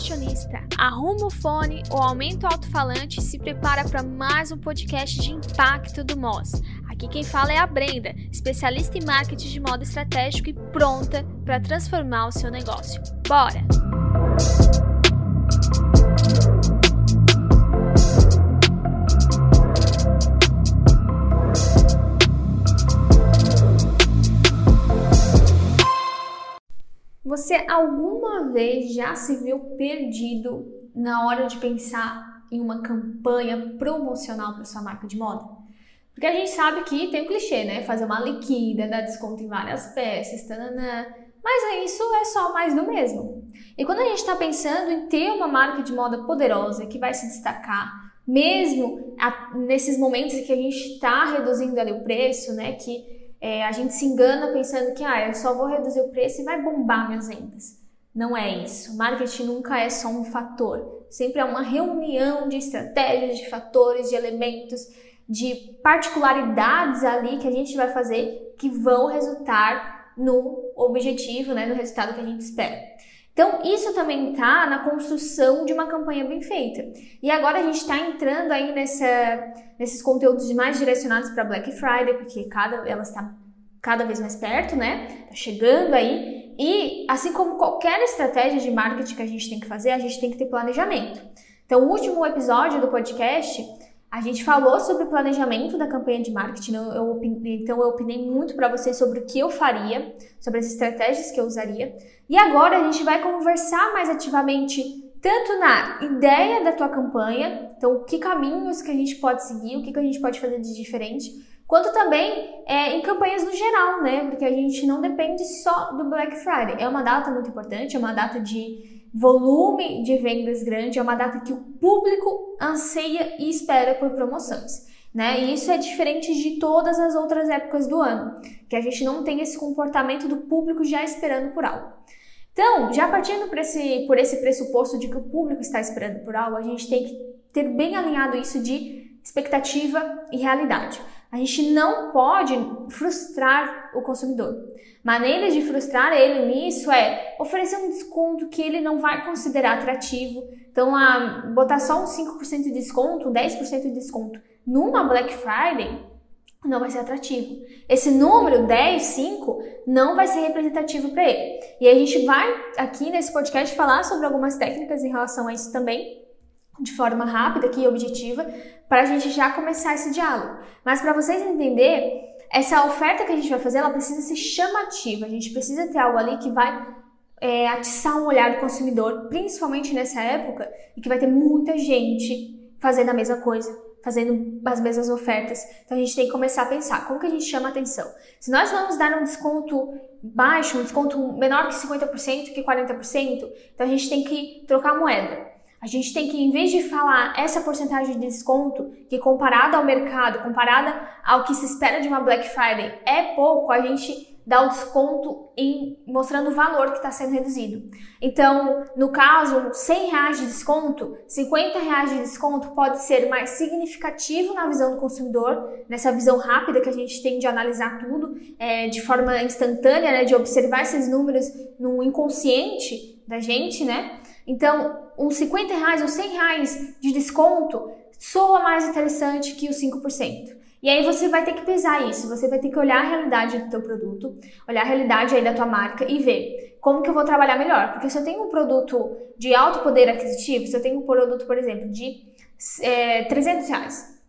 fashionista, arruma o fone ou aumenta o alto-falante e se prepara para mais um podcast de impacto do Moz. Aqui quem fala é a Brenda, especialista em marketing de moda estratégico e pronta para transformar o seu negócio. Bora! Você alguma vez já se viu perdido na hora de pensar em uma campanha promocional para sua marca de moda? Porque a gente sabe que tem o clichê, né? Fazer uma liquida, dar desconto em várias peças, tananã. Mas isso é só mais do mesmo. E quando a gente está pensando em ter uma marca de moda poderosa que vai se destacar, mesmo nesses momentos em que a gente está reduzindo ali o preço, né? Que é, a gente se engana pensando que ah, eu só vou reduzir o preço e vai bombar minhas vendas. Não é isso. Marketing nunca é só um fator. Sempre é uma reunião de estratégias, de fatores, de elementos, de particularidades ali que a gente vai fazer que vão resultar no objetivo, né, no resultado que a gente espera. Então, isso também está na construção de uma campanha bem feita. E agora a gente está entrando aí nessa, nesses conteúdos mais direcionados para Black Friday, porque cada, ela está cada vez mais perto, né? Tá chegando aí. E assim como qualquer estratégia de marketing que a gente tem que fazer, a gente tem que ter planejamento. Então, o último episódio do podcast a gente falou sobre o planejamento da campanha de marketing, eu, eu, então eu opinei muito para vocês sobre o que eu faria, sobre as estratégias que eu usaria. E agora a gente vai conversar mais ativamente tanto na ideia da tua campanha, então que caminhos que a gente pode seguir, o que, que a gente pode fazer de diferente, quanto também é, em campanhas no geral, né? Porque a gente não depende só do Black Friday. É uma data muito importante, é uma data de volume de vendas grande, é uma data que o público anseia e espera por promoções. Né? E isso é diferente de todas as outras épocas do ano, que a gente não tem esse comportamento do público já esperando por algo. Então, já partindo por esse, por esse pressuposto de que o público está esperando por algo, a gente tem que ter bem alinhado isso de expectativa e realidade. A gente não pode frustrar o consumidor. Maneiras de frustrar ele nisso é oferecer um desconto que ele não vai considerar atrativo. Então, a, botar só um 5% de desconto, 10% de desconto numa Black Friday não vai ser atrativo. Esse número 10, 5 não vai ser representativo para ele. E a gente vai aqui nesse podcast falar sobre algumas técnicas em relação a isso também de forma rápida aqui e objetiva para a gente já começar esse diálogo. Mas para vocês entenderem, essa oferta que a gente vai fazer, ela precisa ser chamativa. A gente precisa ter algo ali que vai é, atiçar um olhar do consumidor, principalmente nessa época, e que vai ter muita gente fazendo a mesma coisa, fazendo as mesmas ofertas. Então a gente tem que começar a pensar como que a gente chama atenção. Se nós vamos dar um desconto baixo, um desconto menor que 50%, que 40%, então a gente tem que trocar moeda. A gente tem que, em vez de falar essa porcentagem de desconto, que comparada ao mercado, comparada ao que se espera de uma Black Friday, é pouco, a gente dá o desconto em mostrando o valor que está sendo reduzido. Então, no caso, 100 reais de desconto, 50 reais de desconto pode ser mais significativo na visão do consumidor, nessa visão rápida que a gente tem de analisar tudo é, de forma instantânea, né, de observar esses números no inconsciente da gente, né? Então, uns 50 reais ou 100 reais de desconto soa mais interessante que os 5%. E aí você vai ter que pesar isso, você vai ter que olhar a realidade do teu produto, olhar a realidade aí da tua marca e ver como que eu vou trabalhar melhor. Porque se eu tenho um produto de alto poder aquisitivo, se eu tenho um produto, por exemplo, de é, 300 reais,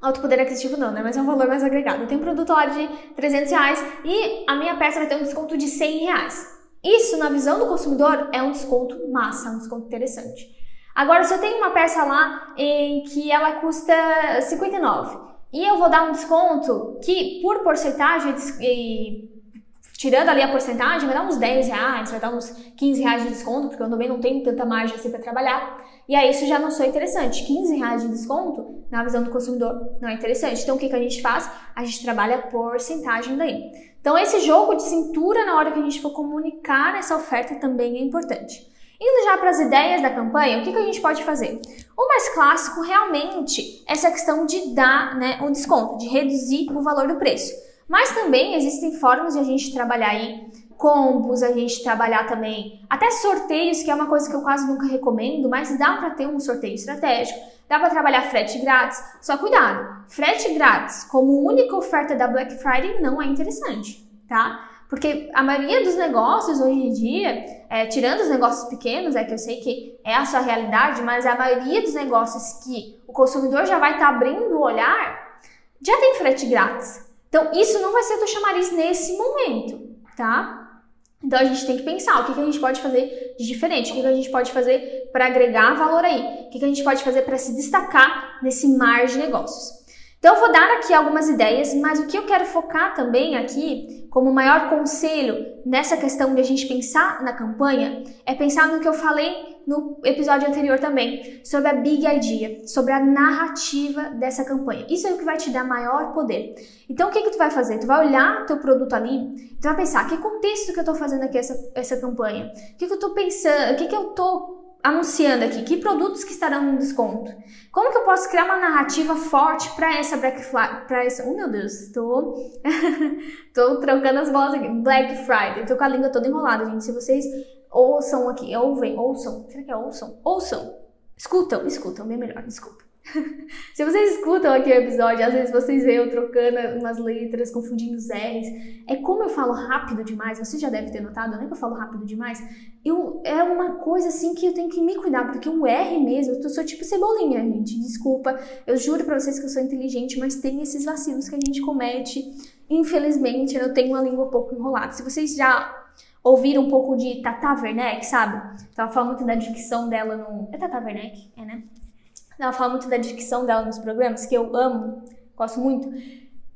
alto poder aquisitivo não, né? Mas é um valor mais agregado. Eu tenho um produto lá de 300 reais e a minha peça vai ter um desconto de 100 reais. Isso, na visão do consumidor, é um desconto massa, um desconto interessante. Agora, se eu tenho uma peça lá em que ela custa 59 e eu vou dar um desconto que, por porcentagem, tirando ali a porcentagem, vai dar uns 10 reais, vai dar uns 15 reais de desconto, porque eu também não tenho tanta margem assim para trabalhar. E aí isso já não sou interessante. 15 reais de desconto, na visão do consumidor, não é interessante. Então o que, que a gente faz? A gente trabalha porcentagem daí. Então, esse jogo de cintura na hora que a gente for comunicar essa oferta também é importante. Indo já para as ideias da campanha, o que, que a gente pode fazer? O mais clássico realmente é essa questão de dar né, um desconto, de reduzir o valor do preço. Mas também existem formas de a gente trabalhar aí combos, a gente trabalhar também até sorteios, que é uma coisa que eu quase nunca recomendo, mas dá para ter um sorteio estratégico. Dá para trabalhar frete grátis. Só cuidado, frete grátis como única oferta da Black Friday não é interessante, tá? Porque a maioria dos negócios hoje em dia, é, tirando os negócios pequenos, é que eu sei que é a sua realidade, mas a maioria dos negócios que o consumidor já vai estar tá abrindo o olhar, já tem frete grátis. Então, isso não vai ser do chamariz nesse momento, tá? Então a gente tem que pensar o que, que a gente pode fazer de diferente, o que, que a gente pode fazer para agregar valor aí, o que, que a gente pode fazer para se destacar nesse mar de negócios. Então eu vou dar aqui algumas ideias, mas o que eu quero focar também aqui, como maior conselho nessa questão de a gente pensar na campanha, é pensar no que eu falei no episódio anterior também, sobre a big idea, sobre a narrativa dessa campanha. Isso é o que vai te dar maior poder. Então, o que, que tu vai fazer? Tu vai olhar teu produto ali, tu vai pensar, que contexto que eu estou fazendo aqui essa, essa campanha? O que, que eu estou pensando? O que, que eu estou anunciando aqui? Que produtos que estarão no desconto? Como que eu posso criar uma narrativa forte para essa Black Friday? Para essa, oh meu Deus, estou tô trocando as bolas aqui. Black Friday. Tô com a língua toda enrolada, gente. Se vocês ouçam aqui, ouvem, ouçam, será que é ouçam? Ouçam, escutam, escutam, bem melhor, desculpa. Se vocês escutam aqui o episódio, às vezes vocês veem eu trocando umas letras, confundindo os R's. É como eu falo rápido demais, você já deve ter notado, não é que eu falo rápido demais? Eu, é uma coisa assim que eu tenho que me cuidar, porque o R mesmo, eu sou tipo cebolinha, gente. Desculpa, eu juro pra vocês que eu sou inteligente, mas tem esses vacilos que a gente comete. Infelizmente, eu tenho uma língua um pouco enrolada. Se vocês já ouviram um pouco de Tata Werneck, sabe? Ela fala muito da dicção dela no. É Tata Werneck? É, né? Ela fala muito da dicção dela nos programas, que eu amo, gosto muito.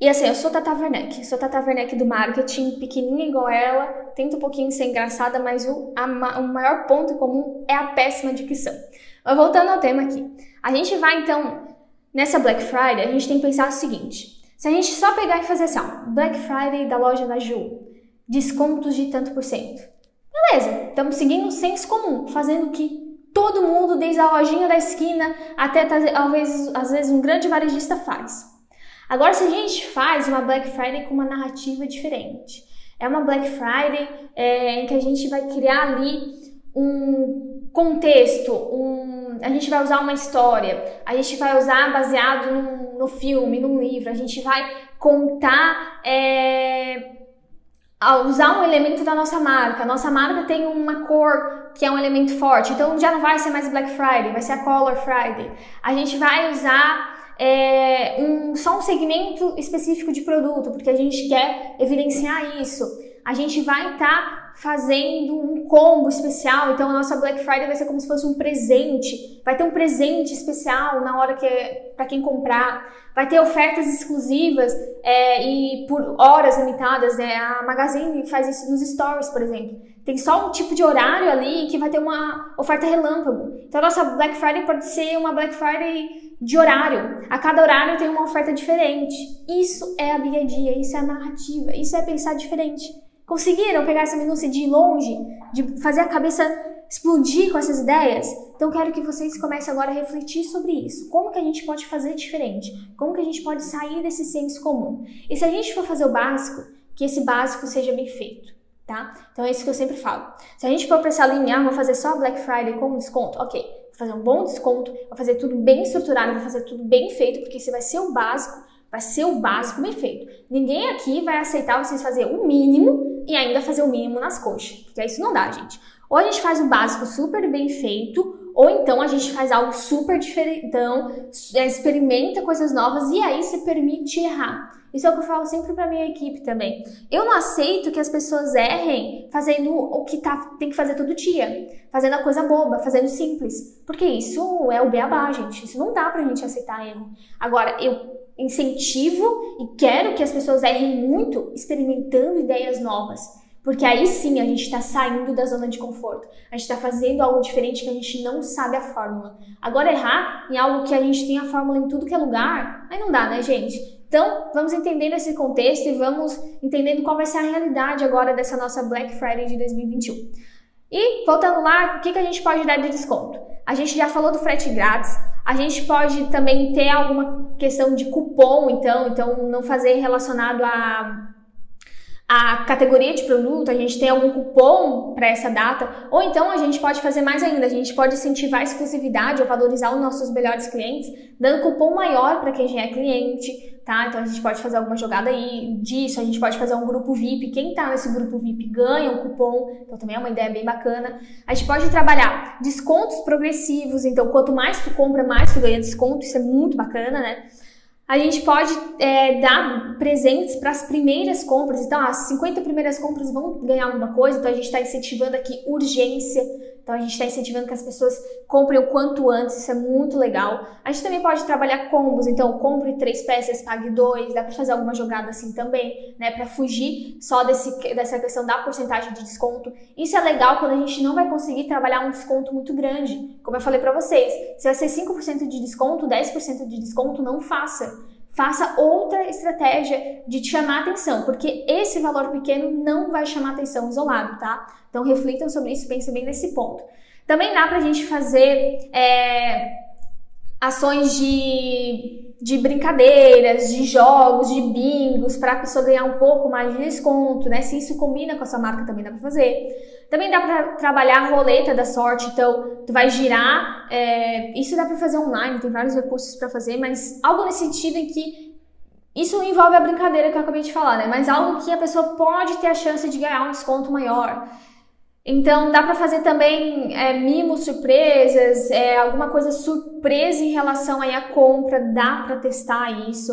E assim, eu sou Tata Werneck, sou Tata Werneck do marketing, pequenininha igual ela, tento um pouquinho ser engraçada, mas o, a, o maior ponto comum é a péssima dicção. Mas voltando ao tema aqui. A gente vai então, nessa Black Friday, a gente tem que pensar o seguinte: se a gente só pegar e fazer assim, ó, Black Friday da loja da Ju, descontos de tanto por cento. Beleza, estamos seguindo o senso comum, fazendo o que todo mundo, desde a lojinha da esquina até talvez às vezes um grande varejista faz. Agora, se a gente faz uma Black Friday com uma narrativa diferente, é uma Black Friday é, em que a gente vai criar ali um contexto, um, a gente vai usar uma história, a gente vai usar baseado no, no filme, num livro, a gente vai contar é, usar um elemento da nossa marca. A nossa marca tem uma cor que é um elemento forte, então já não vai ser mais Black Friday, vai ser a Color Friday. A gente vai usar é, um, só um segmento específico de produto, porque a gente quer evidenciar isso. A gente vai estar tá fazendo um combo especial, então a nossa Black Friday vai ser como se fosse um presente. Vai ter um presente especial na hora que é para quem comprar vai ter ofertas exclusivas é, e por horas limitadas. Né? A Magazine faz isso nos stories, por exemplo. Tem só um tipo de horário ali que vai ter uma oferta relâmpago. Então a nossa Black Friday pode ser uma Black Friday de horário. A cada horário tem uma oferta diferente. Isso é a Big Idea, isso é a narrativa, isso é pensar diferente. Conseguiram pegar essa minúcia de longe, de fazer a cabeça explodir com essas ideias? Então quero que vocês comecem agora a refletir sobre isso. Como que a gente pode fazer diferente? Como que a gente pode sair desse senso comum? E se a gente for fazer o básico, que esse básico seja bem feito, tá? Então é isso que eu sempre falo. Se a gente for para essa linha, ah, vou fazer só Black Friday com desconto, ok. Vou fazer um bom desconto, vou fazer tudo bem estruturado, vou fazer tudo bem feito, porque esse vai ser o básico, vai ser o básico bem feito. Ninguém aqui vai aceitar vocês fazer o mínimo e ainda fazer o mínimo nas coxas, porque isso não dá, gente. Ou a gente faz o básico super bem feito, ou então a gente faz algo super diferentão, é, experimenta coisas novas e aí se permite errar. Isso é o que eu falo sempre para minha equipe também. Eu não aceito que as pessoas errem fazendo o que tá, tem que fazer todo dia, fazendo a coisa boba, fazendo simples, porque isso é o beabá, gente. Isso não dá pra gente aceitar erro. Agora, eu incentivo e quero que as pessoas errem muito experimentando ideias novas. Porque aí sim a gente está saindo da zona de conforto. A gente está fazendo algo diferente que a gente não sabe a fórmula. Agora, errar em algo que a gente tem a fórmula em tudo que é lugar, aí não dá, né, gente? Então, vamos entendendo esse contexto e vamos entendendo qual vai ser a realidade agora dessa nossa Black Friday de 2021. E, voltando lá, o que, que a gente pode dar de desconto? A gente já falou do frete grátis, a gente pode também ter alguma questão de cupom, então, então não fazer relacionado a a categoria de produto, a gente tem algum cupom para essa data, ou então a gente pode fazer mais ainda, a gente pode incentivar a exclusividade ou valorizar os nossos melhores clientes, dando cupom maior para quem já é cliente, tá? Então a gente pode fazer alguma jogada aí disso, a gente pode fazer um grupo VIP, quem tá nesse grupo VIP ganha um cupom, então também é uma ideia bem bacana. A gente pode trabalhar descontos progressivos, então quanto mais tu compra, mais tu ganha desconto, isso é muito bacana, né? A gente pode é, dar presentes para as primeiras compras. Então, as 50 primeiras compras vão ganhar alguma coisa. Então, a gente está incentivando aqui urgência. Então a gente está incentivando que as pessoas comprem o quanto antes, isso é muito legal. A gente também pode trabalhar combos, então compre três peças, pague dois, dá para fazer alguma jogada assim também, né, para fugir só desse, dessa questão da porcentagem de desconto. Isso é legal quando a gente não vai conseguir trabalhar um desconto muito grande. Como eu falei para vocês, se vai ser 5% de desconto, 10% de desconto, não faça faça outra estratégia de te chamar atenção, porque esse valor pequeno não vai chamar atenção isolado, tá? Então reflitam sobre isso, pensem bem nesse ponto. Também dá pra gente fazer é, ações de, de brincadeiras, de jogos, de bingos, para a pessoa ganhar um pouco mais de desconto, né? Se isso combina com a sua marca, também dá para fazer. Também dá para trabalhar a roleta da sorte, então tu vai girar. É, isso dá para fazer online, tem vários recursos para fazer, mas algo nesse sentido em que isso envolve a brincadeira que eu acabei de falar, né? Mas algo que a pessoa pode ter a chance de ganhar um desconto maior. Então dá para fazer também é, mimos, surpresas, é, alguma coisa surpresa em relação aí à compra, dá para testar isso.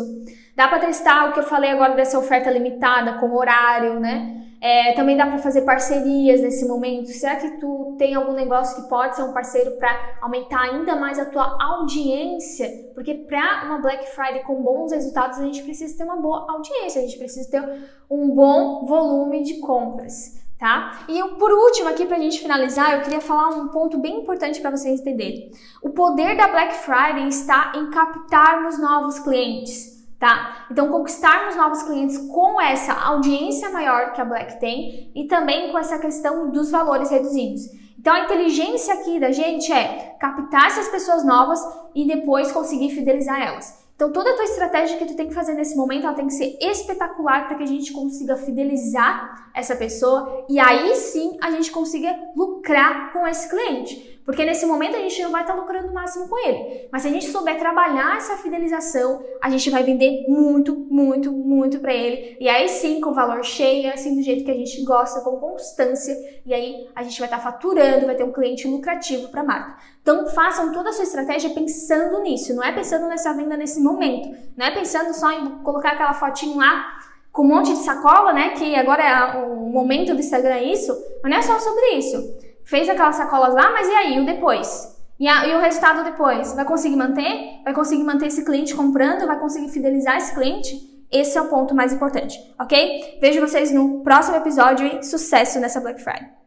Dá para testar o que eu falei agora dessa oferta limitada com horário, né? É, também dá para fazer parcerias nesse momento. Será que tu tem algum negócio que pode ser um parceiro para aumentar ainda mais a tua audiência? Porque para uma Black Friday com bons resultados a gente precisa ter uma boa audiência, a gente precisa ter um bom volume de compras tá? E por último, aqui pra gente finalizar, eu queria falar um ponto bem importante para vocês entenderem. O poder da Black Friday está em captarmos novos clientes, tá? Então, conquistarmos novos clientes com essa audiência maior que a Black tem e também com essa questão dos valores reduzidos. Então, a inteligência aqui da gente é captar essas pessoas novas e depois conseguir fidelizar elas. Então, toda a tua estratégia que tu tem que fazer nesse momento, ela tem que ser espetacular para que a gente consiga fidelizar essa pessoa e aí sim a gente consiga lucrar com esse cliente. Porque nesse momento a gente não vai estar tá lucrando o máximo com ele. Mas se a gente souber trabalhar essa fidelização, a gente vai vender muito, muito, muito para ele. E aí sim, com valor cheio, assim do jeito que a gente gosta, com constância. E aí a gente vai estar tá faturando, vai ter um cliente lucrativo para a marca. Então façam toda a sua estratégia pensando nisso. Não é pensando nessa venda nesse momento. Não é pensando só em colocar aquela fotinho lá com um monte de sacola, né? Que agora é o momento do Instagram é isso. Mas não é só sobre isso fez aquelas sacolas lá, mas e aí, o depois? E, a, e, o resultado depois? Vai conseguir manter? Vai conseguir manter esse cliente comprando? Vai conseguir fidelizar esse cliente? Esse é o ponto mais importante, ok? Vejo vocês no próximo episódio e sucesso nessa Black Friday!